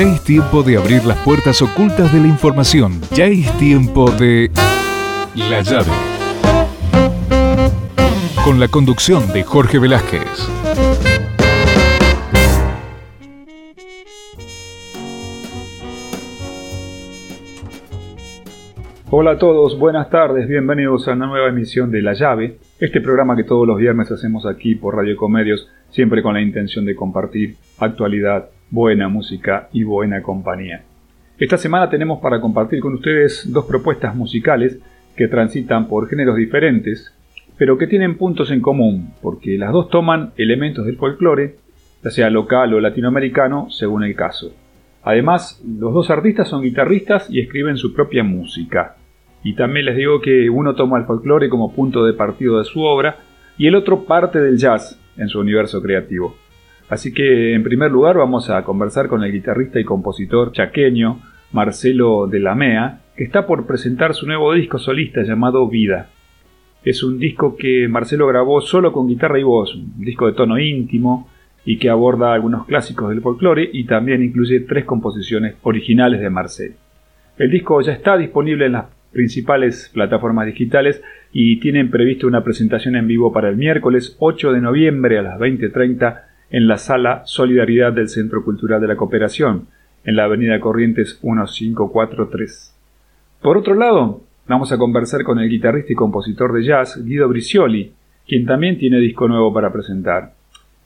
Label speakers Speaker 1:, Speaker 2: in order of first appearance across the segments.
Speaker 1: Ya es tiempo de abrir las puertas ocultas de la información. Ya es tiempo de... La llave. Con la conducción de Jorge Velázquez.
Speaker 2: Hola a todos, buenas tardes, bienvenidos a una nueva emisión de La Llave, este programa que todos los viernes hacemos aquí por Radio Comedios, siempre con la intención de compartir actualidad, buena música y buena compañía. Esta semana tenemos para compartir con ustedes dos propuestas musicales que transitan por géneros diferentes, pero que tienen puntos en común, porque las dos toman elementos del folclore, ya sea local o latinoamericano, según el caso. Además, los dos artistas son guitarristas y escriben su propia música. Y también les digo que uno toma el folclore como punto de partido de su obra y el otro parte del jazz en su universo creativo. Así que en primer lugar vamos a conversar con el guitarrista y compositor chaqueño Marcelo de la Mea, que está por presentar su nuevo disco solista llamado Vida. Es un disco que Marcelo grabó solo con guitarra y voz, un disco de tono íntimo y que aborda algunos clásicos del folclore y también incluye tres composiciones originales de Marcelo. El disco ya está disponible en las principales plataformas digitales y tienen previsto una presentación en vivo para el miércoles 8 de noviembre a las 20.30 en la sala Solidaridad del Centro Cultural de la Cooperación, en la Avenida Corrientes 1543. Por otro lado, vamos a conversar con el guitarrista y compositor de jazz Guido Bricioli, quien también tiene disco nuevo para presentar.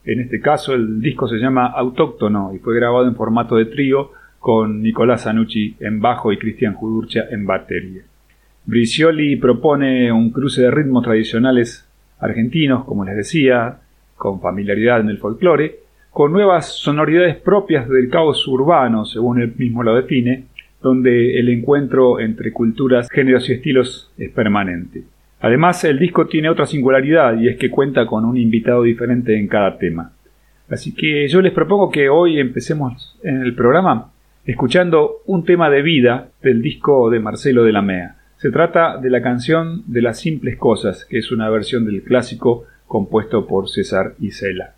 Speaker 2: En este caso, el disco se llama Autóctono y fue grabado en formato de trío con Nicolás Anucci en bajo y Cristian Judurcha en batería. Bricioli propone un cruce de ritmos tradicionales argentinos, como les decía, con familiaridad en el folclore, con nuevas sonoridades propias del caos urbano, según él mismo lo define, donde el encuentro entre culturas, géneros y estilos es permanente. Además, el disco tiene otra singularidad y es que cuenta con un invitado diferente en cada tema. Así que yo les propongo que hoy empecemos en el programa escuchando un tema de vida del disco de Marcelo de la Mea. Se trata de la canción de las simples cosas, que es una versión del clásico compuesto por César Isela.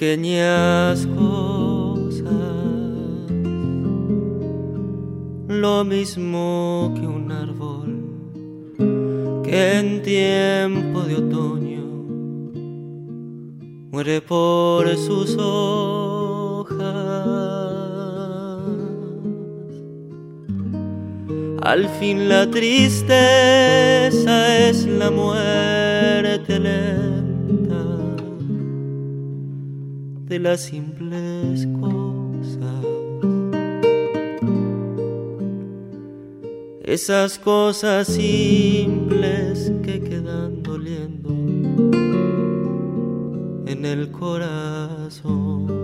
Speaker 3: Pequeñas cosas, lo mismo que un árbol que en tiempo de otoño muere por sus hojas. Al fin la tristeza es la muerte de las simples cosas. Esas cosas simples que quedan doliendo en el corazón.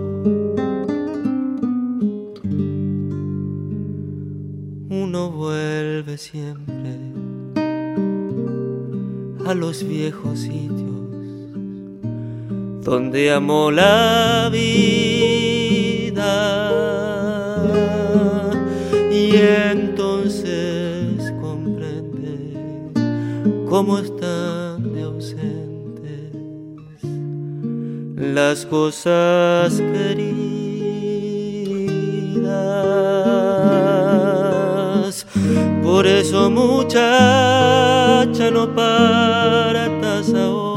Speaker 3: vuelve siempre a los viejos donde amó la vida y entonces comprende cómo están de ausentes las cosas queridas. Por eso muchacha no partas ahora,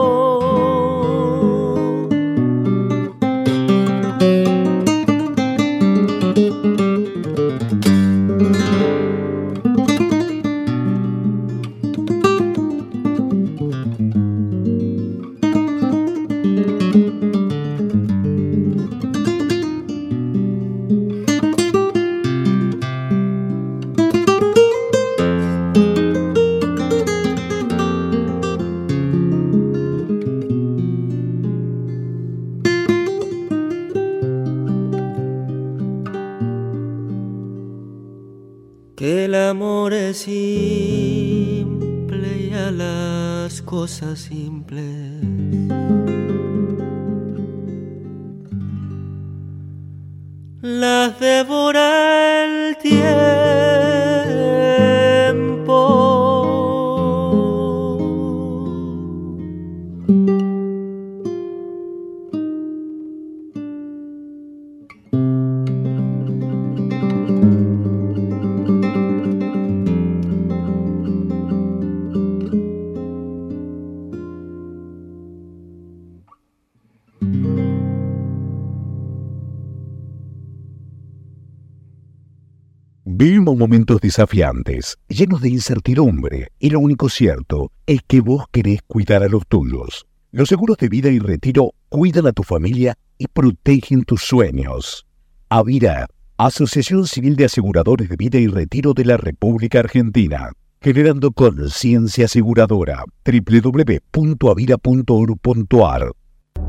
Speaker 1: Momentos desafiantes, llenos de incertidumbre, y lo único cierto es que vos querés cuidar a los tuyos. Los seguros de vida y retiro cuidan a tu familia y protegen tus sueños. Avira, Asociación Civil de Aseguradores de Vida y Retiro de la República Argentina, generando conciencia aseguradora. www.avira.org.ar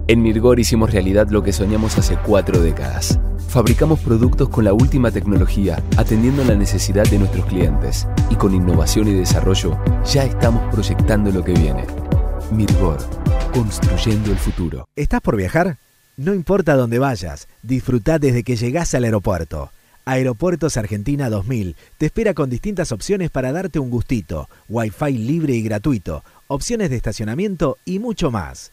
Speaker 4: En Mirgor hicimos realidad lo que soñamos hace cuatro décadas Fabricamos productos con la última tecnología, atendiendo la necesidad de nuestros clientes. Y con innovación y desarrollo, ya estamos proyectando lo que viene. Mirgor, construyendo el futuro.
Speaker 5: ¿Estás por viajar? No importa dónde vayas, disfruta desde que llegás al aeropuerto. Aeropuertos Argentina 2000 te espera con distintas opciones para darte un gustito, wifi libre y gratuito, opciones de estacionamiento y mucho más.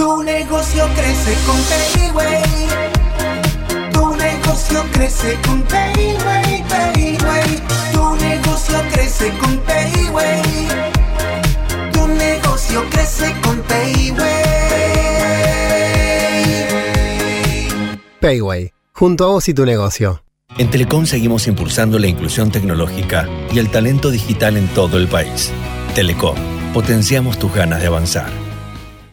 Speaker 6: Tu negocio crece con Payway negocio crece con Payway, Payway. Tu negocio crece con Payway. Tu negocio crece con Payway.
Speaker 7: Payway, junto a vos y tu negocio.
Speaker 8: En Telecom seguimos impulsando la inclusión tecnológica y el talento digital en todo el país. Telecom, potenciamos tus ganas de avanzar.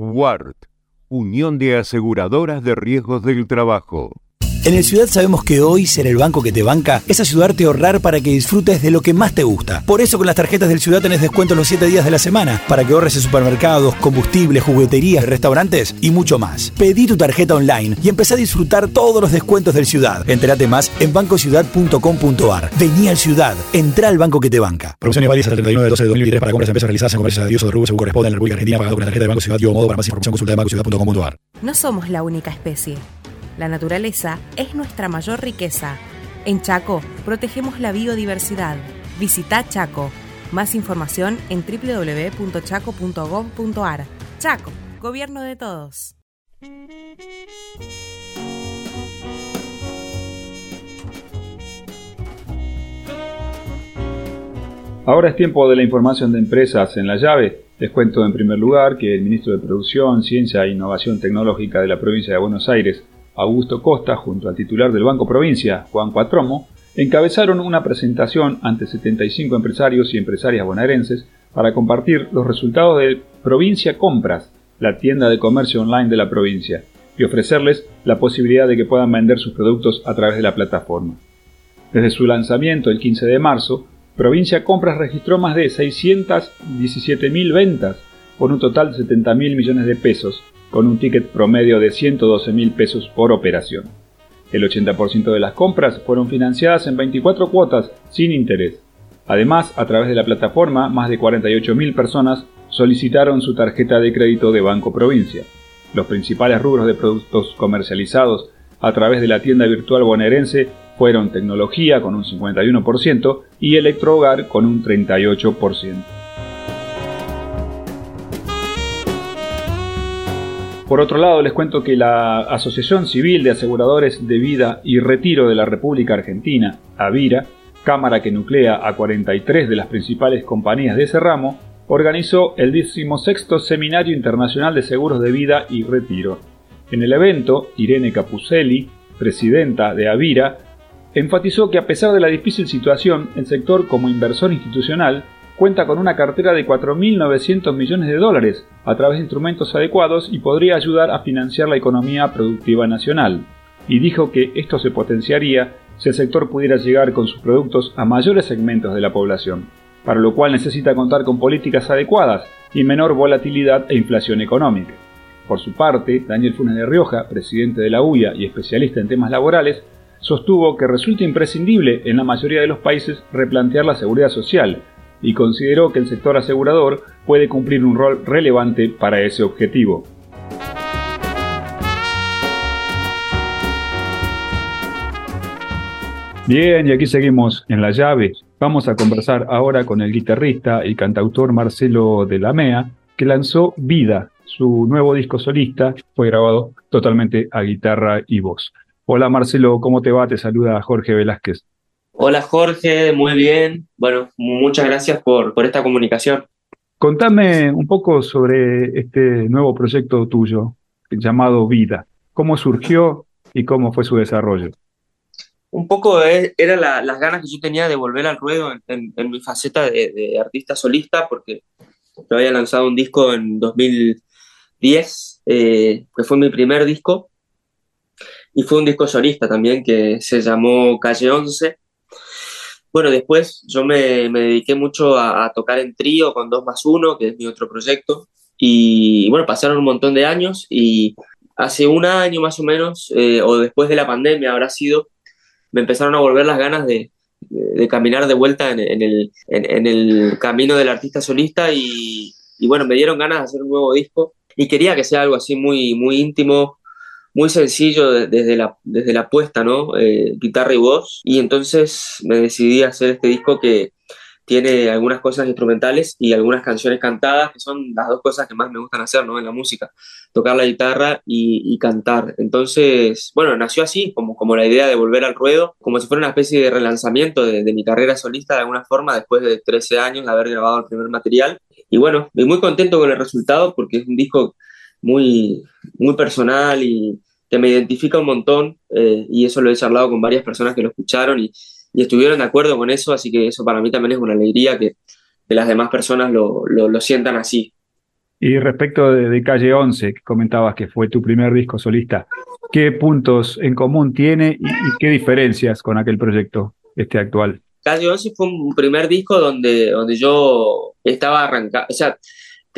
Speaker 9: WART, Unión de Aseguradoras de Riesgos del Trabajo.
Speaker 10: En el Ciudad sabemos que hoy ser el banco que te banca es ayudarte a ahorrar para que disfrutes de lo que más te gusta. Por eso con las tarjetas del Ciudad tenés descuento los 7 días de la semana para que ahorres en supermercados, combustibles, jugueterías, restaurantes y mucho más. Pedí tu tarjeta online y empezá a disfrutar todos los descuentos del Ciudad. Entérate más en bancociudad.com.ar. Vení al Ciudad, entra al banco que te banca.
Speaker 11: Promociones válidas hasta el 31 de 12 de 2023 para compras de empresas realizadas en comercios de Dios o de rubro según corresponde en la República Argentina pagado con la tarjeta de Banco Ciudad y o modo para más información consulta de bancociudad.com.ar.
Speaker 12: No somos la única especie. La naturaleza es nuestra mayor riqueza. En Chaco protegemos la biodiversidad. Visita Chaco. Más información en www.chaco.gov.ar. Chaco, gobierno de todos.
Speaker 2: Ahora es tiempo de la información de empresas en la llave. Les cuento en primer lugar que el ministro de Producción, Ciencia e Innovación Tecnológica de la provincia de Buenos Aires, Augusto Costa, junto al titular del Banco Provincia, Juan Cuatromo, encabezaron una presentación ante 75 empresarios y empresarias bonaerenses para compartir los resultados de Provincia Compras, la tienda de comercio online de la provincia, y ofrecerles la posibilidad de que puedan vender sus productos a través de la plataforma. Desde su lanzamiento el 15 de marzo, Provincia Compras registró más de 617.000 ventas, por un total de 70.000 millones de pesos, con un ticket promedio de 112 mil pesos por operación. El 80% de las compras fueron financiadas en 24 cuotas sin interés. Además, a través de la plataforma, más de 48.000 personas solicitaron su tarjeta de crédito de Banco Provincia. Los principales rubros de productos comercializados a través de la tienda virtual bonaerense fueron tecnología con un 51% y electrohogar con un 38%. Por otro lado, les cuento que la Asociación Civil de Aseguradores de Vida y Retiro de la República Argentina, AVIRA, cámara que nuclea a 43 de las principales compañías de ese ramo, organizó el 16 Seminario Internacional de Seguros de Vida y Retiro. En el evento, Irene Capuselli, presidenta de Avira, enfatizó que a pesar de la difícil situación, el sector como inversor institucional cuenta con una cartera de 4.900 millones de dólares a través de instrumentos adecuados y podría ayudar a financiar la economía productiva nacional. Y dijo que esto se potenciaría si el sector pudiera llegar con sus productos a mayores segmentos de la población, para lo cual necesita contar con políticas adecuadas y menor volatilidad e inflación económica. Por su parte, Daniel Funes de Rioja, presidente de la UIA y especialista en temas laborales, sostuvo que resulta imprescindible en la mayoría de los países replantear la seguridad social y consideró que el sector asegurador puede cumplir un rol relevante para ese objetivo. Bien, y aquí seguimos en la llave. Vamos a conversar ahora con el guitarrista y cantautor Marcelo de la Mea, que lanzó Vida, su nuevo disco solista, fue grabado totalmente a guitarra y voz. Hola Marcelo, ¿cómo te va? Te saluda Jorge Velázquez.
Speaker 13: Hola Jorge, muy bien. Bueno, muchas gracias por, por esta comunicación.
Speaker 2: Contame un poco sobre este nuevo proyecto tuyo llamado Vida. ¿Cómo surgió y cómo fue su desarrollo?
Speaker 13: Un poco era las ganas que yo tenía de volver al ruedo en, mi faceta de, artista solista, porque yo había lanzado un disco en 2010, eh, que fue mi primer disco, y fue un disco solista también que se llamó Calle 11 bueno, después yo me, dediqué mucho a, tocar en trío con 2 más 1, que es mi otro proyecto. Y bueno, pasaron un montón de años y hace un año más o menos, eh, o después de la pandemia habrá sido, me empezaron a volver las ganas de, caminar de vuelta en, el, en, el, camino del artista solista y, y, bueno, me dieron ganas de hacer un nuevo disco y quería que sea algo así muy, muy íntimo, muy sencillo desde, la, desde la puesta, ¿no? Eh, guitarra y voz. Y entonces me decidí a hacer este disco que tiene algunas cosas instrumentales y algunas canciones cantadas, que son las dos cosas que más me gustan hacer, ¿no? En la música, tocar la guitarra y, cantar. Entonces, bueno, nació así, como, como la idea de volver al ruedo, como si fuera una especie de relanzamiento de, mi carrera solista de alguna forma, después de 13 años de haber grabado el primer material. Y bueno, estoy muy contento con el resultado porque es un disco muy, muy personal y que me identifica un montón eh, y eso lo he charlado con varias personas que lo escucharon y, y, estuvieron de acuerdo con eso, así que eso para mí también es una alegría que, que las demás personas lo, lo, lo, sientan así.
Speaker 2: Y respecto de, de, Calle 11, que comentabas que fue tu primer disco solista, ¿qué puntos en común tiene y, y qué diferencias con aquel proyecto, este actual?
Speaker 13: Calle 11 fue un primer disco donde, donde yo estaba arrancado, o sea,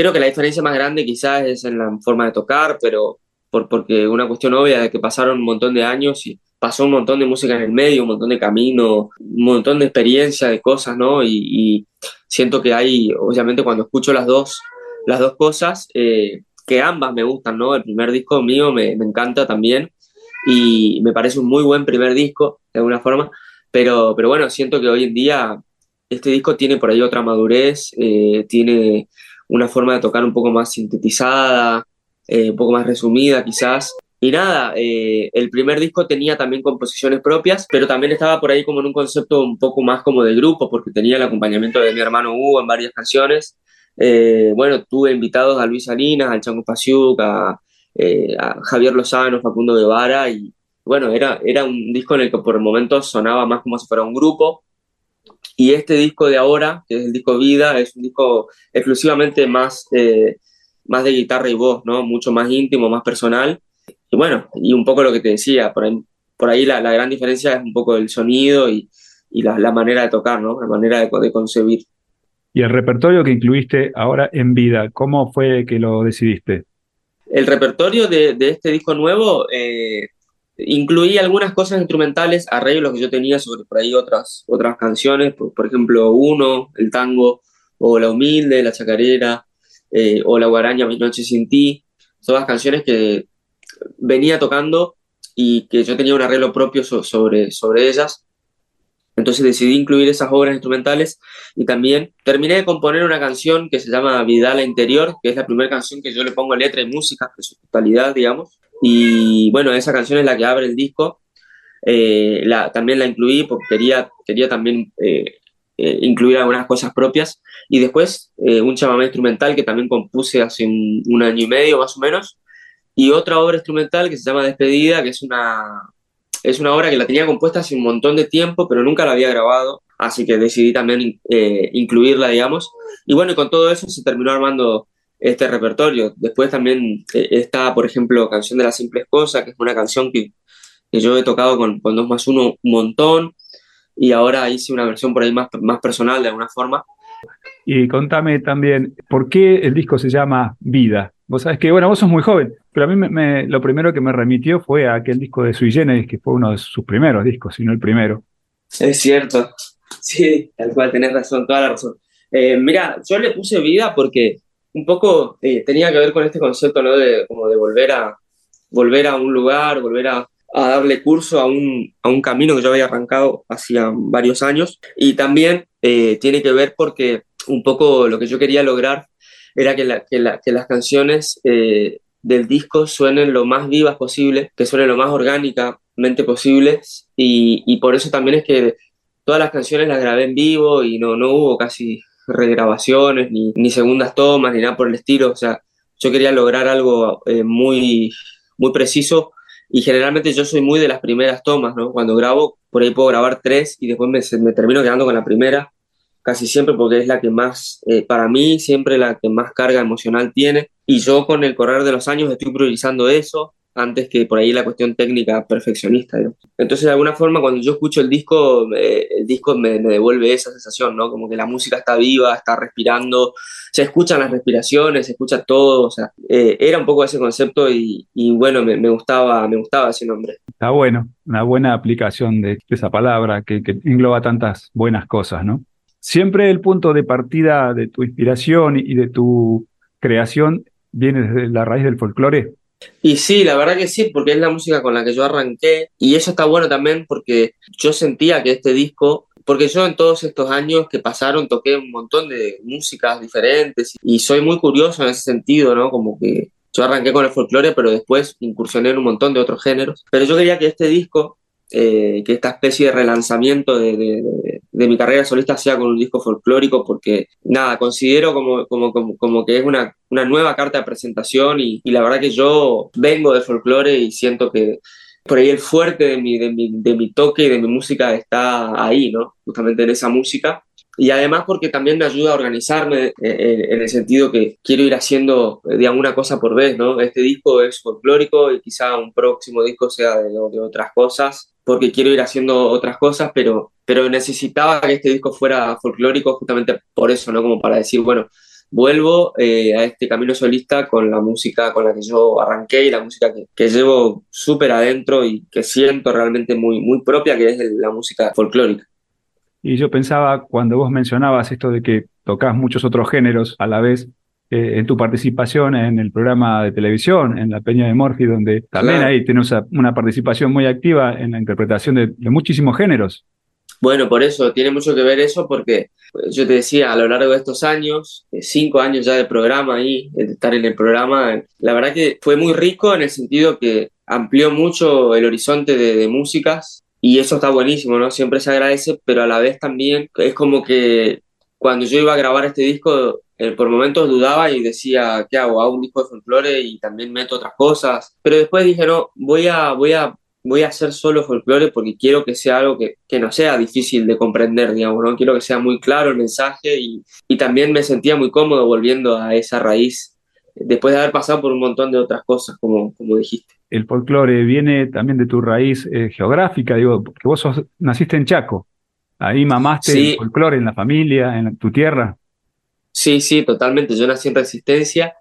Speaker 13: Creo que la diferencia más grande quizás es en la forma de tocar, pero por, porque una cuestión obvia de que pasaron un montón de años y pasó un montón de música en el medio, un montón de camino, un montón de experiencia, de cosas, ¿no? Y, siento que hay, obviamente cuando escucho las dos, las dos cosas, eh, que ambas me gustan, ¿no? El primer disco mío me, me, encanta también y me parece un muy buen primer disco, de alguna forma, pero, pero bueno, siento que hoy en día este disco tiene por ahí otra madurez, eh, tiene una forma de tocar un poco más sintetizada, eh, un poco más resumida quizás. Y nada, eh, el primer disco tenía también composiciones propias, pero también estaba por ahí como en un concepto un poco más como de grupo, porque tenía el acompañamiento de mi hermano Hugo en varias canciones. Eh, bueno, tuve invitados a Luis Salinas, al Chango Pasiuk, a, a, Javier Lozano, Facundo Guevara, y bueno, era, era un disco en el que por momentos sonaba más como si fuera un grupo, y este disco de ahora, que es el disco Vida, es un disco exclusivamente más, eh, más de guitarra y voz, ¿no? Mucho más íntimo, más personal. Y bueno, y un poco lo que te decía, por ahí, por ahí la, la gran diferencia es un poco el sonido y, y la, la, manera de tocar, ¿no? La manera de, de, concebir.
Speaker 2: Y el repertorio que incluiste ahora en vida, ¿cómo fue que lo decidiste?
Speaker 13: El repertorio de, de este disco nuevo eh, Incluí algunas cosas instrumentales, arreglos que yo tenía sobre por ahí otras, otras canciones, por, por ejemplo, Uno, el tango, o La Humilde, La Chacarera, eh, o La Guaraña, Mi Noche Sin Ti. Todas canciones que venía tocando y que yo tenía un arreglo propio so, sobre, sobre ellas. Entonces decidí incluir esas obras instrumentales y también terminé de componer una canción que se llama Vidala Interior, que es la primera canción que yo le pongo letra y música en su totalidad, digamos. Y bueno, esa canción es la que abre el disco. Eh, la, también la incluí porque quería, quería también eh, eh, incluir algunas cosas propias. Y después eh, un chamamé instrumental que también compuse hace un, año y medio más o menos. Y otra obra instrumental que se llama Despedida, que es una, es una obra que la tenía compuesta hace un montón de tiempo, pero nunca la había grabado. Así que decidí también incluirla, digamos. Y bueno, y con todo eso se terminó armando este repertorio. Después también eh, está, por ejemplo, Canción de las Simples Cosas, que es una canción que, que yo he tocado con, con 2 más 1 un montón y ahora hice una versión por ahí más, más personal de alguna forma.
Speaker 2: Y contame también, ¿por qué el disco se llama Vida? Vos sabés que, bueno, vos sos muy joven, pero a mí me, me, lo primero que me remitió fue a aquel disco de Sui Generis, que fue uno de sus primeros discos, si no el primero.
Speaker 13: Es cierto, sí, tal cual, tenés razón, toda la razón. Eh, mira, yo le puse vida porque un poco eh, tenía que ver con este concepto, ¿no? De, como de volver a, volver a un lugar, volver a, a darle curso a un, a un, camino que yo había arrancado hacía varios años. Y también eh, tiene que ver porque un poco lo que yo quería lograr era que, la, que, la, que las canciones eh, del disco suenen lo más vivas posible, que suenen lo más orgánicamente posibles. Y, y por eso también es que todas las canciones las grabé en vivo y no, no hubo casi regrabaciones, ni, ni, segundas tomas, ni nada por el estilo. O sea, yo quería lograr algo eh, muy, muy preciso y generalmente yo soy muy de las primeras tomas, ¿no? Cuando grabo, por ahí puedo grabar tres y después me, me termino quedando con la primera, casi siempre porque es la que más, eh, para mí, siempre la que más carga emocional tiene. Y yo con el correr de los años estoy priorizando eso antes que por ahí la cuestión técnica perfeccionista. ¿no? Entonces, de alguna forma, cuando yo escucho el disco, eh, el disco me, me, devuelve esa sensación, ¿no? Como que la música está viva, está respirando, se escuchan las respiraciones, se escucha todo, o sea, eh, era un poco ese concepto y, y bueno, me, me, gustaba, me gustaba ese nombre.
Speaker 2: Está bueno, una buena aplicación de, de esa palabra que, que engloba tantas buenas cosas, ¿no? Siempre el punto de partida de tu inspiración y de tu creación viene desde la raíz del folclore.
Speaker 13: Y sí, la verdad que sí, porque es la música con la que yo arranqué y eso está bueno también porque yo sentía que este disco, porque yo en todos estos años que pasaron toqué un montón de músicas diferentes y soy muy curioso en ese sentido, ¿no? Como que yo arranqué con el folclore, pero después incursioné en un montón de otros géneros. Pero yo quería que este disco, eh, que esta especie de relanzamiento de, de, mi carrera solista sea con un disco folclórico, porque nada, considero como, como, como, como que es una, una, nueva carta de presentación y, y, la verdad que yo vengo de folclore y siento que por ahí el fuerte de mi, de mi, de mi toque y de mi música está ahí, ¿no? Justamente en esa música y además porque también me ayuda a organizarme en, el sentido que quiero ir haciendo, eh, digamos, una cosa por vez, ¿no? Este disco es folclórico y quizá un próximo disco sea de, de otras cosas, porque quiero ir haciendo otras cosas, pero, pero necesitaba que este disco fuera folclórico justamente por eso, ¿no? Como para decir, bueno, vuelvo eh, a este camino solista con la música con la que yo arranqué y la música que, que llevo súper adentro y que siento realmente muy, muy propia, que es la música folclórica.
Speaker 2: Y yo pensaba, cuando vos mencionabas esto de que tocas muchos otros géneros a la vez, eh, en tu participación en el programa de televisión, en La Peña de Morphy, donde también claro. ahí tenés una participación muy activa en la interpretación de, de, muchísimos géneros.
Speaker 13: Bueno, por eso, tiene mucho que ver eso, porque pues, yo te decía, a lo largo de estos años, cinco años ya de programa ahí, de estar en el programa, la verdad que fue muy rico en el sentido que amplió mucho el horizonte de, de músicas y eso está buenísimo, ¿no? Siempre se agradece, pero a la vez también es como que cuando yo iba a grabar este disco, eh, por momentos dudaba y decía, ¿qué hago? Hago un disco de folclore y también meto otras cosas. Pero después dije, no, voy a, voy a, voy a hacer solo folclore porque quiero que sea algo que, que no sea difícil de comprender, digamos, ¿no? Quiero que sea muy claro el mensaje y, y también me sentía muy cómodo volviendo a esa raíz después de haber pasado por un montón de otras cosas, como, como dijiste
Speaker 2: el folclore viene también de tu raíz eh, geográfica, digo, porque vos sos, naciste en Chaco, ahí mamaste sí. el folclore en la familia, en la, tu tierra.
Speaker 13: Sí, sí, totalmente. Yo nací en Resistencia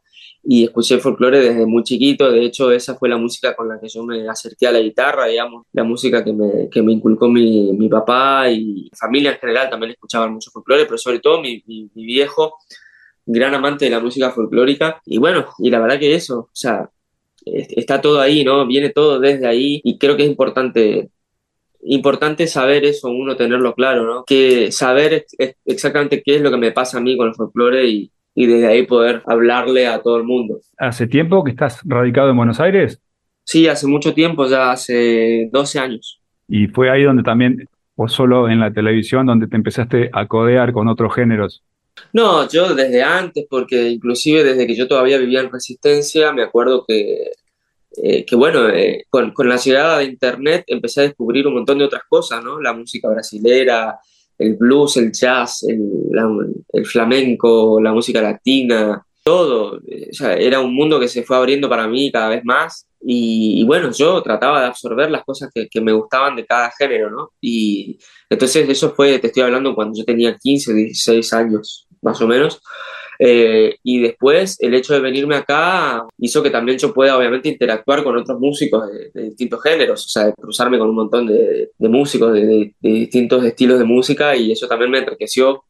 Speaker 13: y escuché folclore desde muy chiquito. De hecho, esa fue la música con la que yo me acerqué a la guitarra, digamos, la música que me, que me inculcó mi, mi papá y mi familia en general también escuchaban mucho folclore, pero sobre todo mi, mi, mi viejo, gran amante de la música folclórica. Y bueno, y la verdad que eso, o sea, está todo ahí, ¿no? Viene todo desde ahí y creo que es importante importante saber eso, uno tenerlo claro, ¿no? Que saber exactamente qué es lo que me pasa a mí con el folclore y, y desde ahí poder hablarle a todo el mundo.
Speaker 2: ¿Hace tiempo que estás radicado en Buenos Aires?
Speaker 13: Sí, hace mucho tiempo, ya hace 12 años.
Speaker 2: ¿Y fue ahí donde también, o solo en la televisión, donde te empezaste a codear con otros géneros?
Speaker 13: No, yo desde antes, porque inclusive desde que yo todavía vivía en Resistencia, me acuerdo que, eh, que bueno, eh, con, con, la llegada de Internet empecé a descubrir un montón de otras cosas, ¿no? La música brasilera, el blues, el jazz, el, la, el flamenco, la música latina, todo. O sea, era un mundo que se fue abriendo para mí cada vez más. Y, y bueno, yo trataba de absorber las cosas que, que, me gustaban de cada género, ¿no? Y entonces eso fue, te estoy hablando cuando yo tenía 15, 16 años más o menos. Eh, y después el hecho de venirme acá hizo que también yo pueda obviamente interactuar con otros músicos de, de distintos géneros, o sea, de cruzarme con un montón de, de músicos de, de, distintos estilos de música y eso también me enriqueció,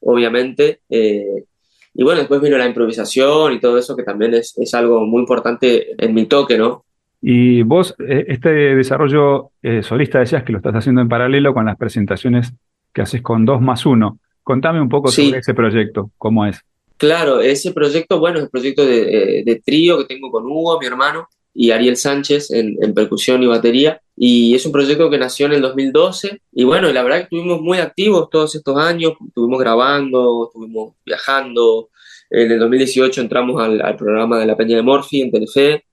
Speaker 13: obviamente. Eh, y bueno, después vino la improvisación y todo eso que también es, es algo muy importante en mi toque, ¿no?
Speaker 2: Y vos, eh, este desarrollo solista decías que lo estás haciendo en paralelo con las presentaciones que haces con 2 más 1. Contame un poco sí. sobre ese proyecto, ¿cómo es?
Speaker 13: Claro, ese proyecto, bueno, es el proyecto de, de, trío que tengo con Hugo, mi hermano, y Ariel Sánchez en, percusión y batería. Y es un proyecto que nació en el 2012. Y bueno, la verdad que estuvimos muy activos todos estos años, estuvimos grabando, estuvimos viajando. En el 2018 entramos al, al programa de la Peña de Morphy en Telefe,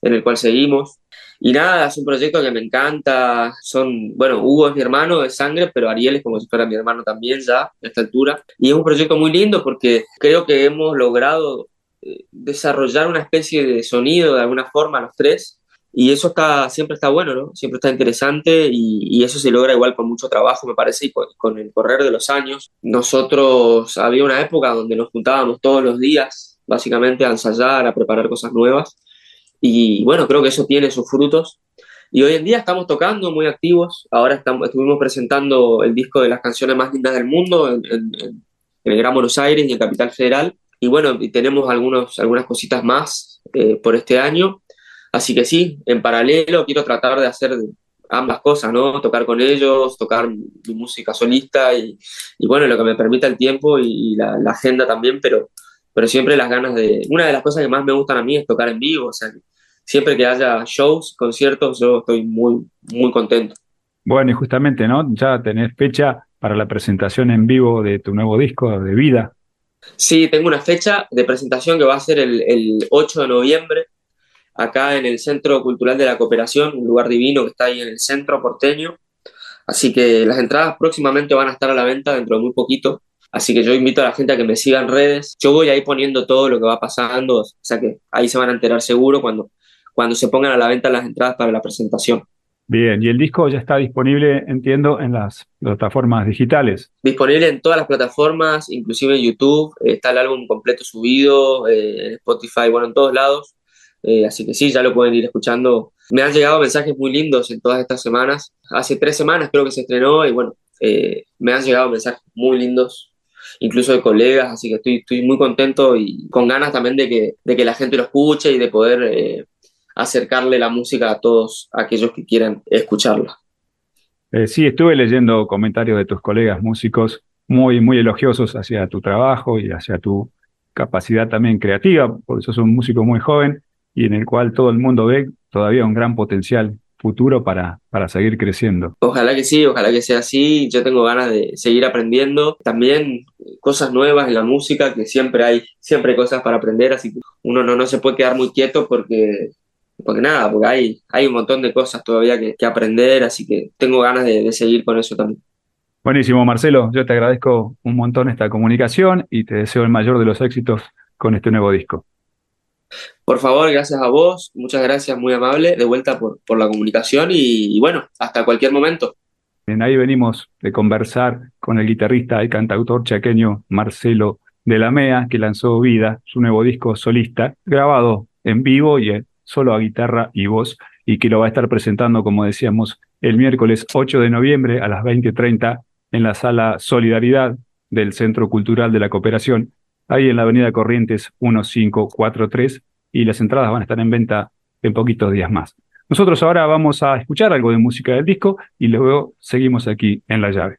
Speaker 13: en el cual seguimos. Y nada, es un proyecto que me encanta. Son, bueno, Hugo es mi hermano de sangre, pero Ariel es como si fuera mi hermano también ya a esta altura. Y es un proyecto muy lindo porque creo que hemos logrado eh, desarrollar una especie de sonido de alguna forma los tres. Y eso está, siempre está bueno, ¿no? Siempre está interesante y, y eso se logra igual con mucho trabajo, me parece, y con, con, el correr de los años. Nosotros, había una época donde nos juntábamos todos los días, básicamente, a ensayar, a preparar cosas nuevas. Y bueno, creo que eso tiene sus frutos. Y hoy en día estamos tocando muy activos. Ahora estamos, estuvimos presentando el disco de las canciones más lindas del mundo en, en, en el Gran Buenos Aires y en Capital Federal. Y bueno, tenemos algunos, algunas cositas más eh, por este año. Así que sí, en paralelo quiero tratar de hacer ambas cosas, ¿no? Tocar con ellos, tocar mi música solista y, y bueno, lo que me permita el tiempo y, la, la, agenda también, pero, pero siempre las ganas de... Una de las cosas que más me gustan a mí es tocar en vivo, o sea, que siempre que haya shows, conciertos, yo estoy muy, muy contento.
Speaker 2: Bueno, y justamente, ¿no? Ya tenés fecha para la presentación en vivo de tu nuevo disco, de Vida.
Speaker 13: Sí, tengo una fecha de presentación que va a ser el, el 8 de noviembre acá en el Centro Cultural de la Cooperación, un lugar divino que está ahí en el centro porteño. Así que las entradas próximamente van a estar a la venta dentro de muy poquito. Así que yo invito a la gente a que me siga en redes. Yo voy ahí poniendo todo lo que va pasando, o sea que ahí se van a enterar seguro cuando, cuando se pongan a la venta las entradas para la presentación.
Speaker 2: Bien, y el disco ya está disponible, entiendo, en las plataformas digitales.
Speaker 13: Disponible en todas las plataformas, inclusive en YouTube, está el álbum completo subido, eh, en Spotify, bueno, en todos lados. Eh, así que sí, ya lo pueden ir escuchando. Me han llegado mensajes muy lindos en todas estas semanas. Hace tres semanas creo que se estrenó y bueno, eh, me han llegado mensajes muy lindos, incluso de colegas, así que estoy, estoy muy contento y con ganas también de que, de que la gente lo escuche y de poder eh, acercarle la música a todos aquellos que quieran escucharla.
Speaker 2: sí, estuve leyendo comentarios de tus colegas músicos muy, muy elogiosos hacia tu trabajo y hacia tu capacidad también creativa, por eso sos un músico muy joven y en el cual todo el mundo ve todavía un gran potencial futuro para, para seguir creciendo.
Speaker 13: Ojalá que sí, ojalá que sea así. Yo tengo ganas de seguir aprendiendo. También cosas nuevas en la música, que siempre hay, siempre hay cosas para aprender, así que uno no, no se puede quedar muy quieto porque, porque nada, porque hay, hay un montón de cosas todavía que, que aprender, así que tengo ganas de, de seguir con eso también.
Speaker 2: Buenísimo, Marcelo. Yo te agradezco un montón esta comunicación y te deseo el mayor de los éxitos con este nuevo disco.
Speaker 13: Por favor, gracias a vos, muchas gracias, muy amable, de vuelta por, por la comunicación y, bueno, hasta cualquier momento.
Speaker 2: Bien, ahí venimos de conversar con el guitarrista y cantautor chaqueño Marcelo de la Mea, que lanzó Vida, su nuevo disco solista, grabado en vivo y solo a guitarra y voz, y que lo va a estar presentando, como decíamos, el miércoles 8 de noviembre a las 20.30 en la sala Solidaridad del Centro Cultural de la Cooperación, ahí en la avenida Corrientes 1543 y las entradas van a estar en venta en poquitos días más. Nosotros ahora vamos a escuchar algo de música del disco y luego seguimos aquí en La Llave.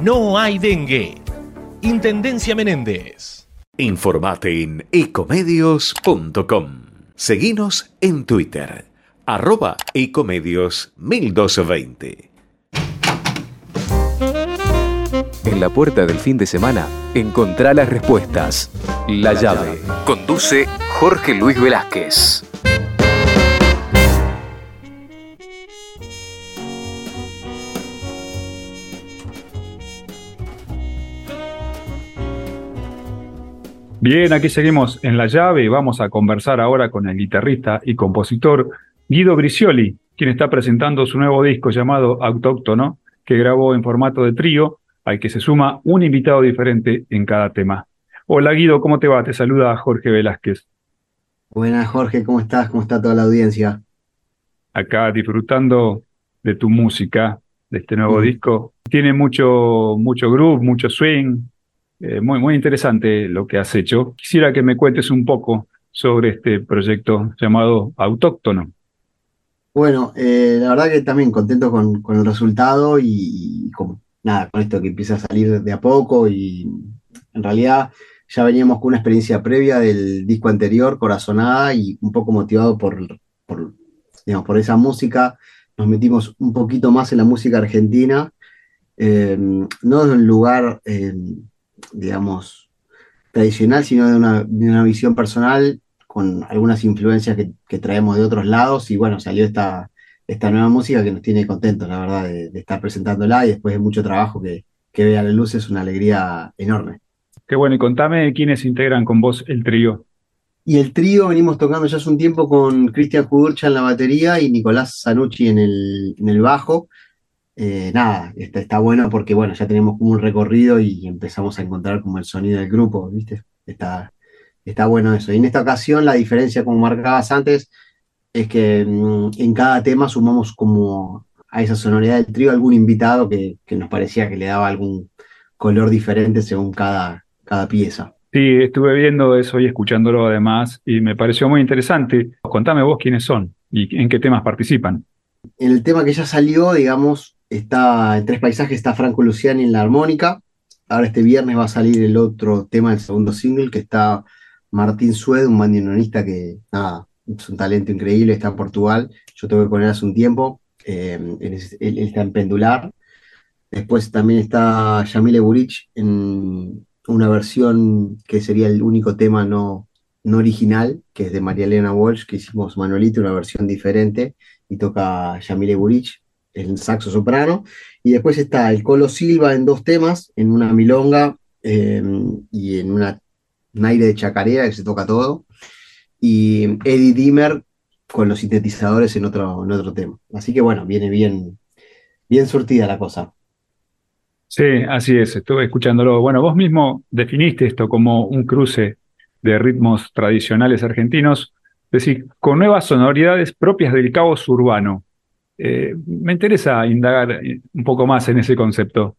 Speaker 14: no hay dengue. Intendencia Menéndez.
Speaker 15: Informate en ecomedios.com. Seguinos en Twitter, arroba ecomedios 1220.
Speaker 4: En la puerta del fin de semana, encontrá las respuestas. La, llave. Conduce Jorge Luis Velázquez.
Speaker 2: Bien, aquí seguimos en la llave y vamos a conversar ahora con el guitarrista y compositor Guido Bricioli, quien está presentando su nuevo disco llamado Autóctono, que grabó en formato de trío, al que se suma un invitado diferente en cada tema. Hola Guido, ¿cómo te va? Te saluda Jorge Velázquez.
Speaker 16: Buenas Jorge, ¿cómo estás? ¿Cómo está toda la audiencia?
Speaker 2: Acá disfrutando de tu música, de este nuevo
Speaker 16: Mm.
Speaker 2: disco. Tiene mucho, mucho groove, mucho swing, eh, muy, muy interesante lo que has hecho. Quisiera que me cuentes un poco sobre este proyecto llamado Autóctono.
Speaker 16: Bueno, eh, la verdad que también contento con, con el resultado y, y con, nada, con esto que empieza a salir de a poco y en realidad ya veníamos con una experiencia previa del disco anterior, Corazonada, y un poco motivado por, por, digamos, por esa música, nos metimos un poquito más en la música argentina, eh, no desde un lugar, digamos, tradicional, sino de una, de una visión personal con algunas influencias que, que traemos de otros lados y bueno, salió esta, esta nueva música que nos tiene contentos, la verdad, de, de estar presentándola y después de mucho trabajo que, que vea la luz es una alegría enorme.
Speaker 2: Qué bueno, y contame quiénes integran con vos el trío.
Speaker 16: Y el trío venimos tocando ya hace un tiempo con Cristian Kudurcha en la batería y Nicolás Zanucci en el, en el bajo. Eh, nada, está, está bueno porque bueno, ya tenemos como un recorrido y empezamos a encontrar como el sonido del grupo, ¿viste? Está, está bueno eso. Y en esta ocasión la diferencia, como marcabas antes, es que mm, en cada tema sumamos como a esa sonoridad del trío algún invitado que, que nos parecía que le daba algún color diferente según cada, cada pieza.
Speaker 2: Sí, estuve viendo eso y escuchándolo además y me pareció muy interesante. Contame vos quiénes son y en qué temas participan.
Speaker 16: En el tema que ya salió, digamos, está en Tres Paisajes, está Franco Luciani en la armónica. Ahora este viernes va a salir el otro tema, el segundo single, que está Martín Sued, un bandoneonista que, es un talento increíble, está en Portugal. Yo tuve con él hace un tiempo. eh, él está en Pendular. Después también está Yamile Burich en una versión que sería el único tema no, no original, que es de María Elena Walsh, que hicimos Manuelito, una versión diferente, y toca Yamile Burich, el saxo soprano. Y después está el Colo Silva en dos temas, en una milonga eh, y en una, un aire de chacarera que se toca todo. Y Eddie Dimmer con los sintetizadores en otro, otro tema. Así que bueno, viene bien, bien surtida la cosa.
Speaker 2: Sí, así es, estuve escuchándolo. Bueno, vos mismo definiste esto como un cruce de ritmos tradicionales argentinos, es decir, con nuevas sonoridades propias del caos urbano. Eh, me interesa indagar eh, un poco más en ese concepto.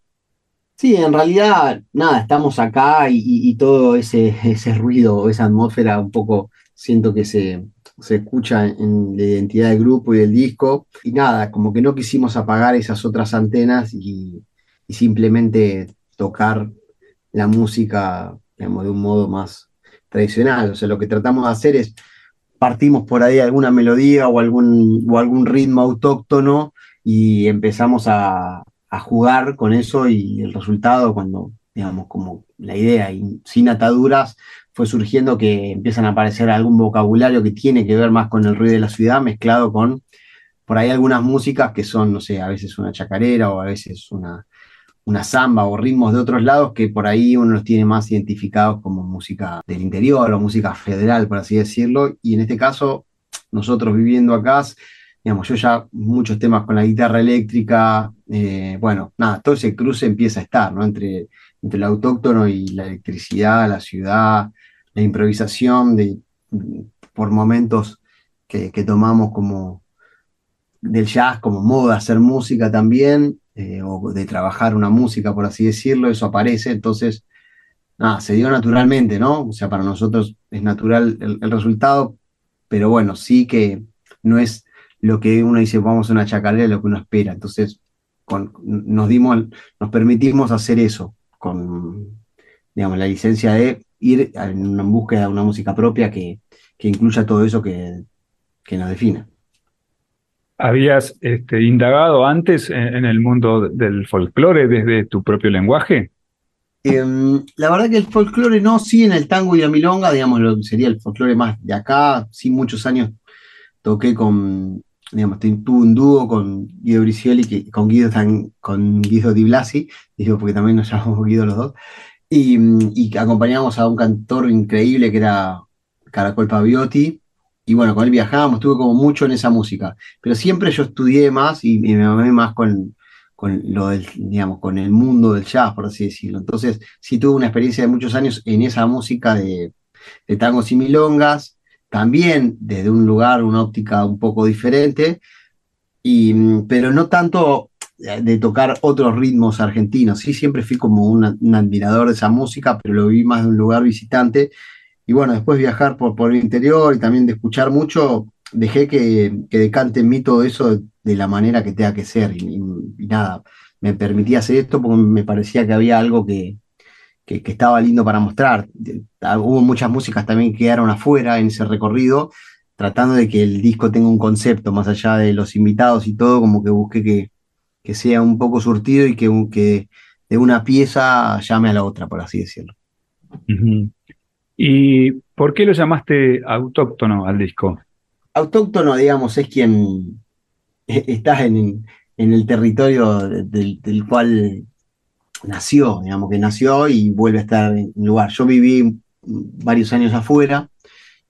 Speaker 16: Sí, en realidad, nada, estamos acá y, todo ese, ese ruido, esa atmósfera, un poco siento que se, se escucha en la identidad del grupo y del disco. Y nada, como que no quisimos apagar esas otras antenas y, simplemente tocar la música, de un modo más tradicional. O sea, lo que tratamos de hacer es partimos por ahí alguna melodía o algún, o algún ritmo autóctono y empezamos a, a jugar con eso y el resultado cuando, digamos, como la idea sin ataduras fue surgiendo que empiezan a aparecer algún vocabulario que tiene que ver más con el ruido de la ciudad mezclado con por ahí algunas músicas que son, no sé, a veces una chacarera o a veces una, una samba o ritmos de otros lados que por ahí uno los tiene más identificados como música del interior o música federal, por así decirlo. Y en este caso, nosotros viviendo acá, digamos, yo ya muchos temas con la guitarra eléctrica, eh, bueno, nada, todo ese cruce empieza a estar, ¿no? Entre, entre el autóctono y la electricidad, la ciudad, la improvisación de, por momentos que tomamos como del jazz como modo de hacer música también, eh, o de trabajar una música, por así decirlo, eso aparece, entonces, nada, se dio naturalmente, ¿no? O sea, para nosotros es natural el, resultado, pero bueno, sí que no es lo que uno dice, vamos a una chacalera, lo que uno espera. Entonces, con, nos dimos, nos permitimos hacer eso, con, digamos, la licencia de ir en, búsqueda de una música propia que, que incluya todo eso que, que nos define.
Speaker 2: ¿Habías este, indagado antes en, el mundo del folclore desde tu propio lenguaje?
Speaker 16: Em, la verdad que el folclore no, sí en el tango y la milonga, digamos, lo- sería el folclore más de acá, sí muchos años toqué con, digamos, tu- tuve un dúo con Guido Bricioli, con Guido, con Guido Di Blasi, digo, porque también nos llamamos Guido los dos, y, y acompañamos a un cantor increíble que era Caracol Paviotti, y bueno, con él viajábamos, estuve como mucho en esa música, pero siempre yo estudié más y, me amé más con, con lo del, digamos, con el mundo del jazz, por así decirlo. Entonces, sí tuve una experiencia de muchos años en esa música de, de tangos y milongas, también desde un lugar, una óptica un poco diferente, y, mm, pero no tanto de tocar otros ritmos argentinos. Sí, siempre fui como una- un admirador de esa música, pero lo vi más de un lugar visitante. Y bueno, después viajar por, por el interior y también de escuchar mucho, dejé que, que decante en mí todo eso de, la manera que tenga que ser. Y, nada, me permitía hacer esto porque me parecía que había algo que, que, estaba lindo para mostrar. Ah, Hubo muchas músicas también que quedaron afuera en ese recorrido, tratando de que el disco tenga un concepto más allá de los invitados y todo, como que busqué que, que sea un poco surtido y que, que de una pieza llame a la otra, por así decirlo.
Speaker 2: ¿Y por qué lo llamaste autóctono al disco?
Speaker 16: Autóctono, digamos, es quien está en, en el territorio del, cual nació, digamos, que nació y vuelve a estar en lugar. Yo viví varios años afuera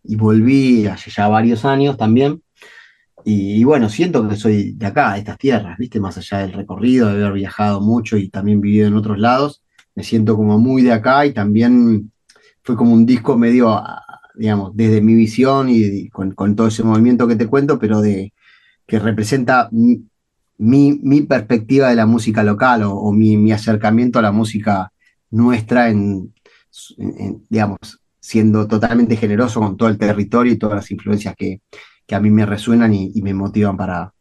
Speaker 16: y volví hace ya varios años también. Y, y bueno, siento que soy de acá, de estas tierras, ¿viste? Más allá del recorrido, de haber viajado mucho y también vivido en otros lados, me siento como muy de acá y también fue como un disco medio, ah, digamos, desde mi visión y, con, todo ese movimiento que te cuento, pero de que representa mi, mi, perspectiva de la música local o, mi, mi acercamiento a la música nuestra en, digamos, siendo totalmente generoso con todo el territorio y todas las influencias que, que a mí me resuenan y, y me motivan para,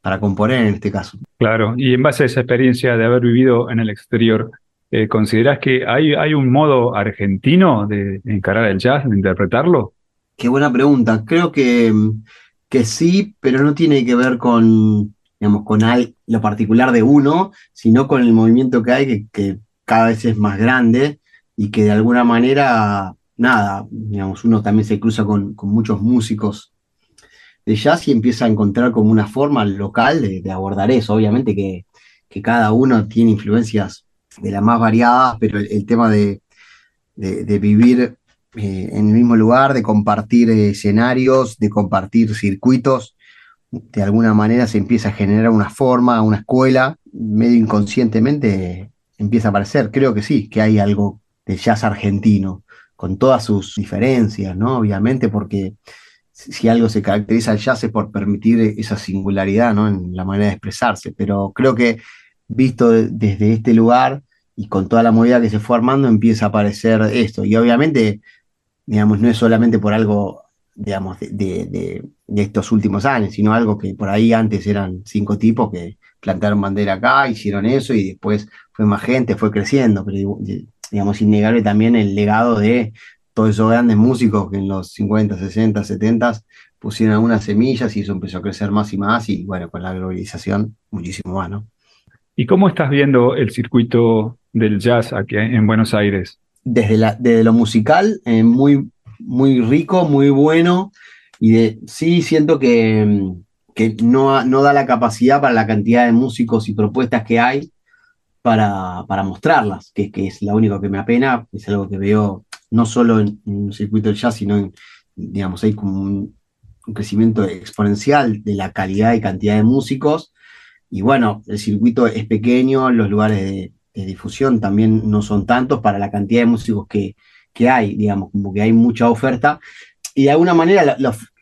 Speaker 16: para componer en este caso.
Speaker 2: Claro, y en base a esa experiencia de haber vivido en el exterior, eh, ¿considerás que hay, hay un modo argentino de encarar el jazz, de interpretarlo?
Speaker 16: Qué buena pregunta. Creo que, que sí, pero no tiene que ver con, digamos, con lo particular de uno, sino con el movimiento que hay, que, que cada vez es más grande y que de alguna manera, nada, digamos, uno también se cruza con, con muchos músicos de jazz y empieza a encontrar como una forma local de, de abordar eso. Obviamente que, que cada uno tiene influencias de las más variadas, pero el, tema de, de- de vivir eh, en el mismo lugar, de compartir eh, escenarios, de compartir circuitos, de alguna manera se empieza a generar una forma, una escuela, medio inconscientemente empieza a aparecer. Creo que sí, que hay algo del jazz argentino, con todas sus diferencias, ¿no? Obviamente, porque si algo se caracteriza al jazz es por permitir esa singularidad, ¿no? En la manera de expresarse, pero creo que visto de- desde este lugar y con toda la movida que se fue armando, empieza a aparecer esto. Y obviamente, digamos, no es solamente por algo, digamos, de, de- de- estos últimos años, sino algo que por ahí antes eran cinco tipos que plantaron bandera acá, hicieron eso y después fue más gente, fue creciendo, pero digamos, innegable también el legado de todos esos grandes músicos que en los 50, 60, 70 pusieron algunas semillas y eso empezó a crecer más y más y bueno, con la globalización muchísimo más, ¿no?
Speaker 2: ¿Y cómo estás viendo el circuito del jazz aquí en Buenos Aires?
Speaker 16: desde, la, lo musical, eh, muy, muy rico, muy bueno, y sí siento que, mm, que no, no da la capacidad para la cantidad de músicos y propuestas que hay para, para mostrarlas, que, que es lo único que me apena, es algo que veo no solo en, en un circuito del jazz, sino en, digamos, hay un- un crecimiento exponencial de la calidad y cantidad de músicos. Y bueno, el circuito es pequeño, los lugares de, difusión también no son tantos para la cantidad de músicos que, que hay, digamos, como que hay mucha oferta. Y de alguna manera,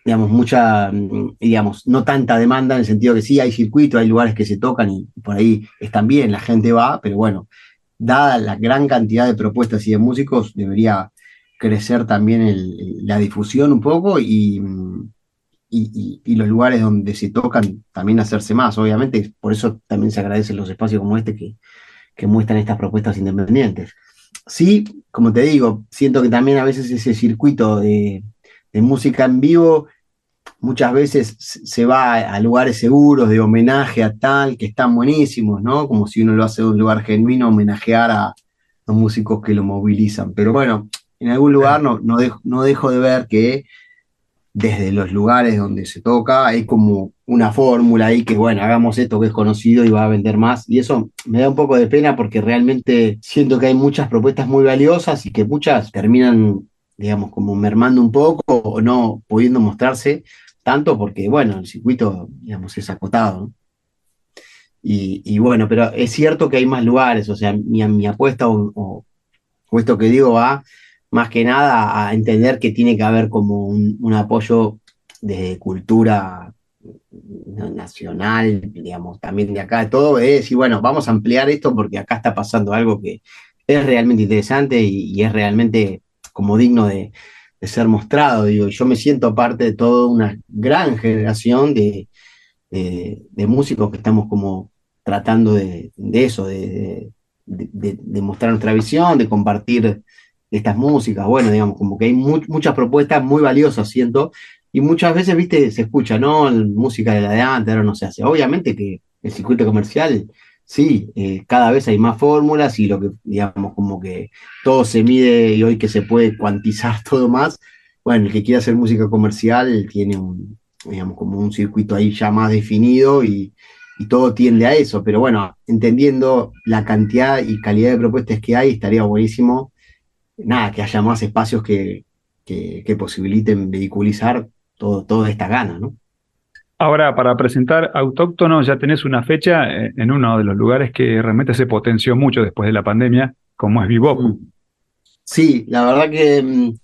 Speaker 16: digamos, mucha, mm, digamos, no tanta demanda en el sentido que sí hay circuito, hay lugares que se tocan y por ahí están bien, la gente va, pero bueno, dada la gran cantidad de propuestas y de músicos, debería crecer también la difusión un poco y, y, y, los lugares donde se tocan también hacerse más, obviamente, por eso también se agradecen los espacios como este que, que muestran estas propuestas independientes. Sí, como te digo, siento que también a veces ese circuito de, de música en vivo muchas veces se va a lugares seguros de homenaje a tal, que están buenísimos, ¿no? Como si uno lo hace de un lugar genuino, homenajear a los músicos que lo movilizan. Pero bueno, en algún lugar no, no, dejo, no dejo de ver que desde los lugares donde se toca hay como una fórmula ahí que, bueno, hagamos esto que es conocido y va a vender más. Y eso me da un poco de pena porque realmente siento que hay muchas propuestas muy valiosas y que muchas terminan digamos, como mermando un poco o no pudiendo mostrarse tanto porque, bueno, el circuito, digamos, es acotado. Y, bueno, pero es cierto que hay más lugares, o sea, mi, mi apuesta o, o, esto que digo va más que nada a entender que tiene que haber como un, apoyo de cultura nacional, digamos, también de acá, todo es, y bueno, vamos a ampliar esto porque acá está pasando algo que es realmente interesante y, es realmente como digno de, ser mostrado. Digo, yo me siento parte de toda una gran generación de, de músicos que estamos como tratando de, eso, de, mostrar nuestra visión, de compartir estas músicas. Bueno, digamos, como que hay mu muchas propuestas muy valiosas, siento, y muchas veces, viste, se escucha, ¿no? Música de la de antes, ahora no se hace. Obviamente que el circuito comercial sí, eh, cada vez hay más fórmulas y lo que, digamos, como que todo se mide y hoy que se puede cuantizar todo más, bueno, el que quiere hacer música comercial tiene un, digamos, como un circuito ahí ya más definido y, y todo tiende a eso, pero bueno, entendiendo la cantidad y calidad de propuestas que hay, estaría buenísimo, nada, que haya más espacios que, que, que posibiliten vehiculizar todo, toda esta gana, ¿no?
Speaker 2: Ahora, para presentar Autóctono, ya tenés una fecha eh, en uno de los lugares que realmente se potenció mucho después de la pandemia, como es Vivoco.
Speaker 16: Sí, la verdad que, mm,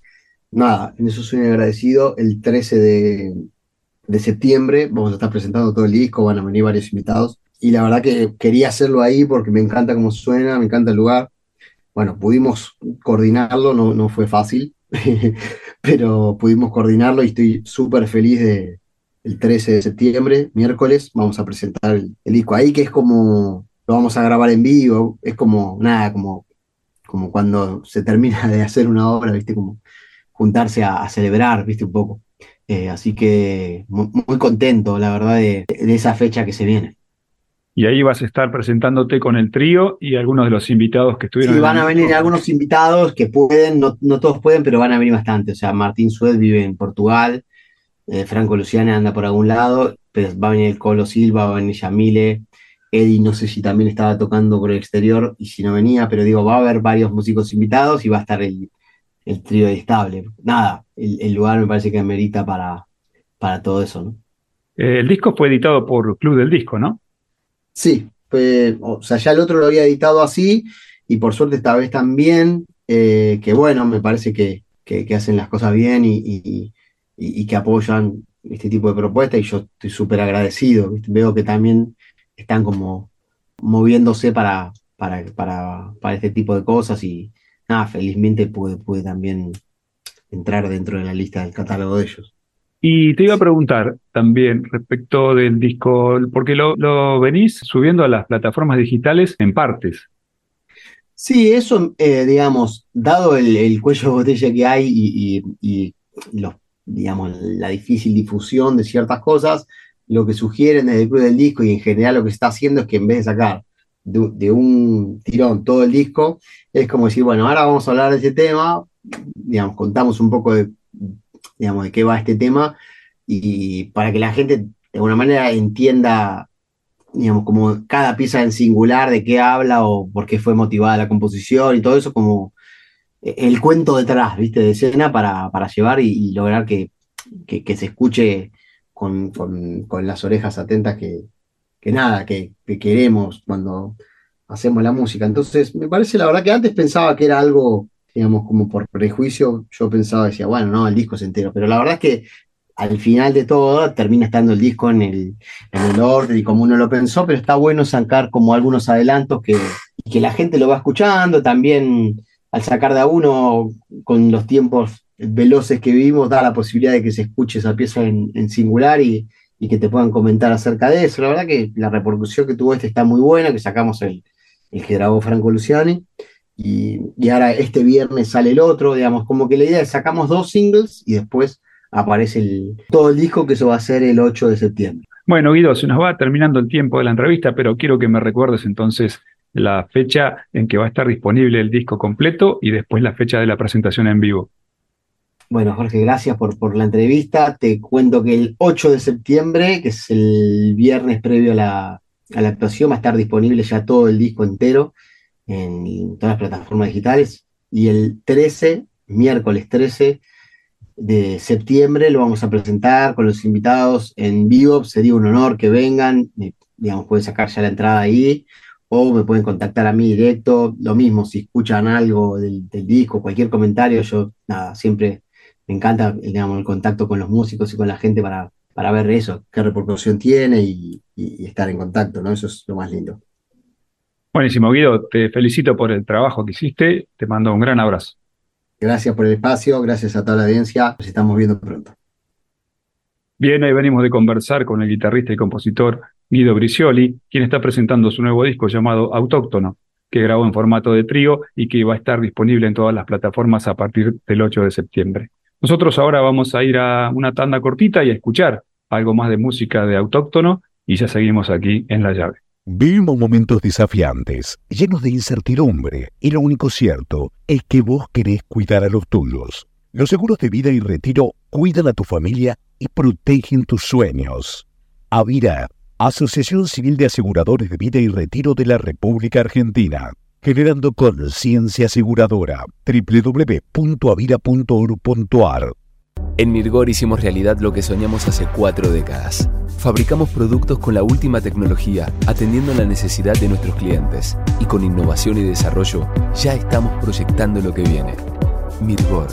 Speaker 16: nada, en eso soy agradecido. El 13 de, de septiembre vamos a estar presentando todo el disco, van a venir varios invitados. Y la verdad que quería hacerlo ahí porque me encanta cómo suena, me encanta el lugar. Bueno, pudimos coordinarlo, no, no fue fácil, pero pudimos coordinarlo y estoy súper feliz de, el 13 de septiembre, miércoles, vamos a presentar el, disco ahí, que es como, lo vamos a grabar en vivo, es como, nada, como, como cuando se termina de hacer una obra, viste, como juntarse a, celebrar, viste, un poco. Eh, así que muy, contento, la verdad, de esa fecha que se viene.
Speaker 2: Y ahí vas a estar presentándote con el trío y algunos de los invitados que estuvieron.
Speaker 16: Sí, van a venir algunos invitados que pueden, no, no, todos pueden, pero van a venir bastante. O sea, Martín Suez vive en Portugal, eh, Franco Luciana anda por algún lado, pero va a venir el Colo Silva, va a venir Yamile, Eddie no sé si también estaba tocando por el exterior y si no venía, pero digo, va a haber varios músicos invitados y va a estar el, el trío de estable. Nada, el, el, lugar me parece que amerita para, para todo eso, ¿no?
Speaker 2: Eh, el disco fue editado por Club del Disco, ¿no?
Speaker 16: Sí, o sea, ya el otro lo había editado así y por suerte esta vez también, eh, que bueno, me parece que, que, hacen las cosas bien y, y que apoyan este tipo de propuestas y yo estoy súper agradecido. Veo que también están como moviéndose para, para, para, para, este tipo de cosas y nada, felizmente pude, pude también entrar dentro de la lista del catálogo de ellos.
Speaker 2: Y te iba a preguntar también respecto del disco, porque lo, lo venís subiendo a las plataformas digitales en partes.
Speaker 16: Sí, eso, eh, digamos, dado el, el, cuello de botella que hay y, y, y los digamos, la difícil difusión de ciertas cosas, lo que sugieren desde el Club del Disco y en general lo que se está haciendo es que en vez de sacar de, de, un tirón todo el disco, es como decir, bueno, ahora vamos a hablar de ese tema, digamos, contamos un poco de, digamos, de qué va este tema y para que la gente de alguna manera entienda, digamos, como cada pieza en singular de qué habla o por qué fue motivada la composición y todo eso, como el cuento detrás, ¿viste? De escena para, para llevar y, y, lograr que que, que se escuche con, con- con las orejas atentas que, que nada, que, que queremos cuando hacemos la música. Entonces, me parece la verdad que antes pensaba que era algo, digamos, como por prejuicio, yo pensaba, decía, bueno, no, el disco es entero, pero la verdad es que al final de todo termina estando el disco en el, en el orden y como uno lo pensó, pero está bueno sacar como algunos adelantos que, que la gente lo va escuchando, también al sacar de a uno con los tiempos veloces que vivimos, da la posibilidad de que se escuche esa pieza en, en singular y, y que te puedan comentar acerca de eso. La verdad que la repercusión que tuvo este está muy buena, que sacamos el, el que grabó Franco Luciani. Y, y ahora este viernes sale el otro, digamos, como que la idea es sacamos dos singles y después aparece el, todo el disco, que eso va a ser el 8 de septiembre.
Speaker 2: Bueno, Guido, se nos va terminando el tiempo de la entrevista, pero quiero que me recuerdes entonces la fecha en que va a estar disponible el disco completo y después la fecha de la presentación en vivo.
Speaker 16: Bueno, Jorge, gracias por, por la entrevista. Te cuento que el 8 de septiembre, que es el viernes previo a la, a la actuación, va a estar disponible ya todo el disco entero en todas las plataformas digitales. Y el 13, miércoles 13 de septiembre, lo vamos a presentar con los invitados en vivo. Sería un honor que vengan. Me- digamos, pueden sacar ya la entrada ahí o me pueden contactar a mí directo. Lo mismo, si escuchan algo del, disco, cualquier comentario, yo nada, siempre me encanta digamos, el contacto con los músicos y con la gente para, para ver eso, qué repercusión tiene y, y- y estar en contacto, ¿no? Eso es lo más lindo.
Speaker 2: Buenísimo, Guido, te felicito por el trabajo que hiciste, te mando un gran abrazo.
Speaker 16: Gracias por el espacio, gracias a toda la audiencia, nos estamos viendo pronto.
Speaker 2: Bien, hoy venimos de conversar con el guitarrista y compositor Guido Bricioli, quien está presentando su nuevo disco llamado Autóctono, que grabó en formato de trío y que va a estar disponible en todas las plataformas a partir del 8 de septiembre. Nosotros ahora vamos a ir a una tanda cortita y a escuchar algo más de música de Autóctono y ya seguimos aquí en La Llave.
Speaker 1: Vivimos momentos desafiantes, llenos de incertidumbre, y lo único cierto es que vos querés cuidar a los tuyos. Los seguros de vida y retiro cuidan a tu familia y protegen tus sueños. Avira, Asociación Civil de Aseguradores de Vida y Retiro de la República Argentina, generando conciencia aseguradora. www.avira.org.ar
Speaker 4: En Mirgor hicimos realidad lo que soñamos hace cuatro décadas. Fabricamos productos con la última tecnología, atendiendo la necesidad de nuestros clientes. Y con innovación y desarrollo, ya estamos proyectando lo que viene. Mirgor,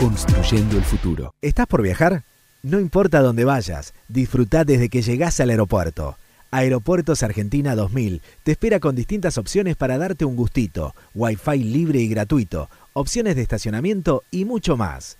Speaker 4: construyendo el futuro.
Speaker 5: ¿Estás por viajar? No importa dónde vayas, disfruta desde que llegás al aeropuerto. Aeropuertos Argentina 2000 te espera con distintas opciones para darte un gustito, Wi-Fi libre y gratuito, opciones de estacionamiento y mucho más.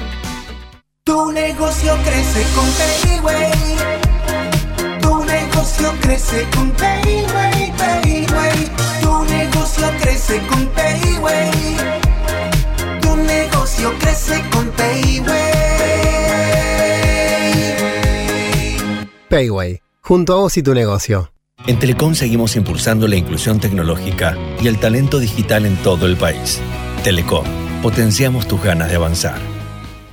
Speaker 6: Tu negocio crece con Payway. Tu negocio crece con Payway, Payway. Tu negocio crece con Payway. Tu negocio crece con Payway.
Speaker 7: Payway, junto a vos y tu negocio.
Speaker 8: En Telecom seguimos impulsando la inclusión tecnológica y el talento digital en todo el país. Telecom, potenciamos tus ganas de avanzar.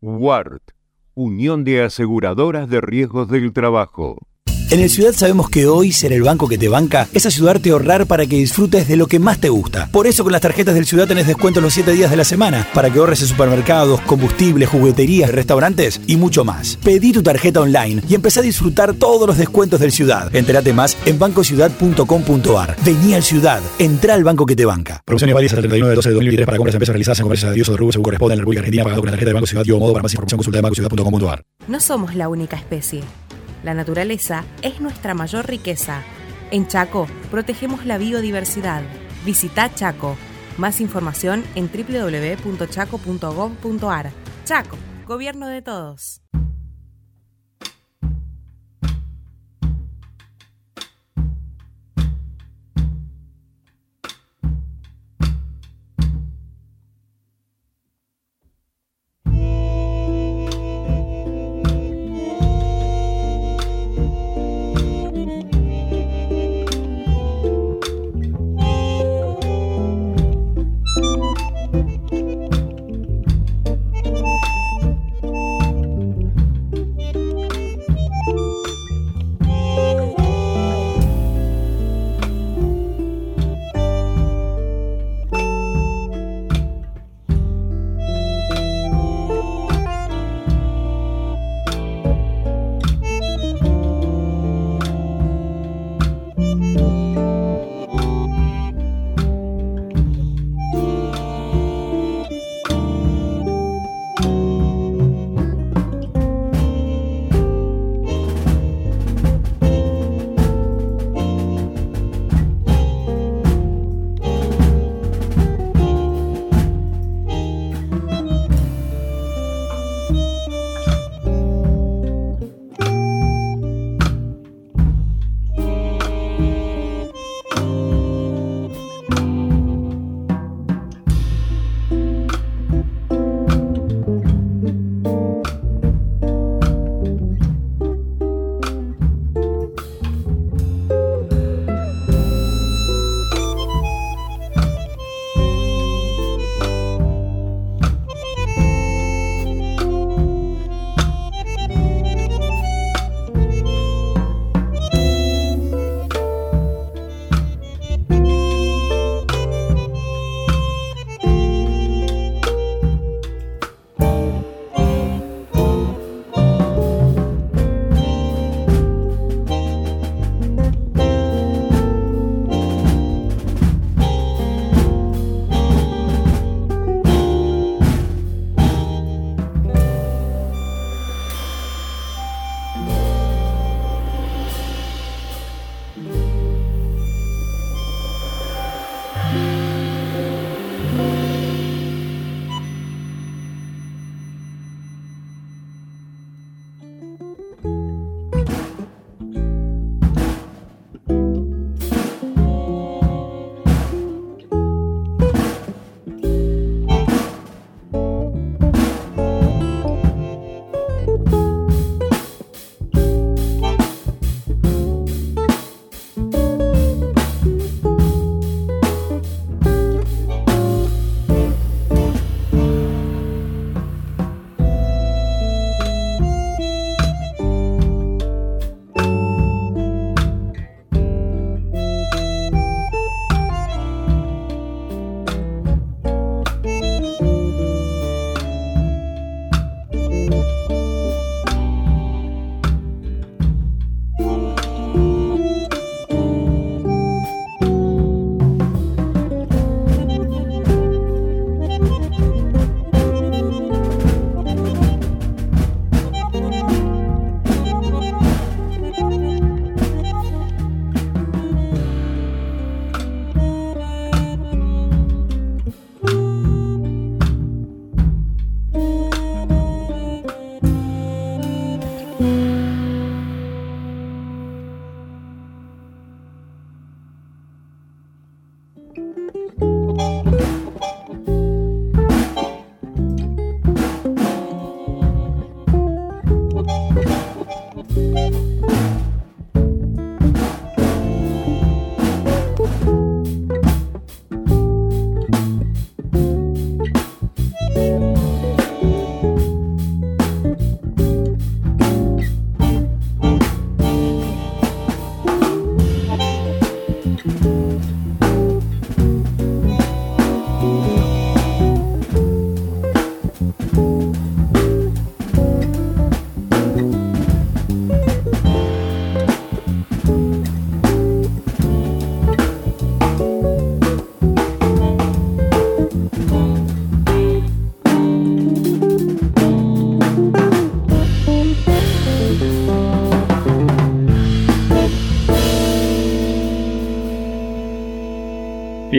Speaker 9: WART, Unión de Aseguradoras de Riesgos del Trabajo.
Speaker 10: En el Ciudad sabemos que hoy ser el banco que te banca es ayudarte a ahorrar para que disfrutes de lo que más te gusta. Por eso con las tarjetas del Ciudad tenés descuentos los 7 días de la semana para que ahorres en supermercados, combustibles, jugueterías, restaurantes y mucho más. Pedí tu tarjeta online y empezá a disfrutar todos los descuentos del Ciudad. Entérate más en bancociudad.com.ar. Vení al Ciudad, entra al banco que te banca.
Speaker 11: Promociones válidas hasta el 31 de 12 de 2023 para compras en empresas realizadas en comercios de o de rubro según corresponde en la República Argentina pagado con la tarjeta de Banco Ciudad y o modo para más información consulta de bancociudad.com.ar.
Speaker 12: No somos la única especie. La naturaleza es nuestra mayor riqueza. En Chaco protegemos la biodiversidad. Visita Chaco. Más información en www.chaco.gov.ar. Chaco, gobierno de todos.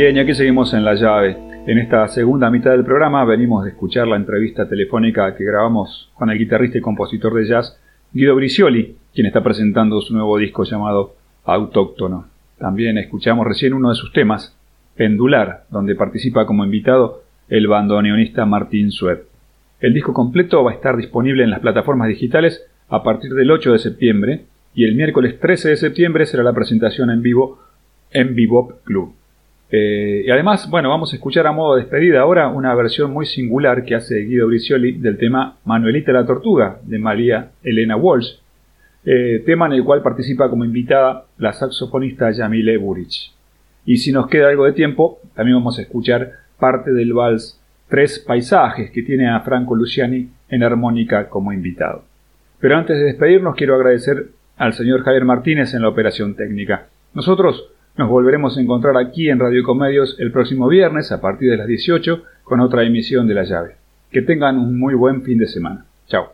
Speaker 2: Aquí seguimos en la llave. En esta segunda mitad del programa venimos de escuchar la entrevista telefónica que grabamos con el guitarrista y compositor de jazz Guido Bricioli, quien está presentando su nuevo disco llamado Autóctono. También escuchamos recién uno de sus temas, Pendular, donde participa como invitado el bandoneonista Martín Sueb. El disco completo va a estar disponible en las plataformas digitales a partir del 8 de septiembre y el miércoles 13 de septiembre será la presentación en vivo en Bebop Club. Eh, y además, bueno, vamos a escuchar a modo de despedida ahora una versión muy singular que hace Guido Bricioli del tema Manuelita la Tortuga de María Elena Walsh, eh, tema en el cual participa como invitada la saxofonista Yamile Burich. Y si nos queda algo de tiempo, también vamos a escuchar parte del vals Tres Paisajes que tiene a Franco Luciani en armónica como invitado. Pero antes de despedirnos quiero agradecer al señor Javier Martínez en la operación técnica. Nosotros nos volveremos a encontrar aquí en Radio Comedios el próximo viernes a partir de las 18 con otra emisión de La Llave. Que tengan un muy buen fin de semana. Chao.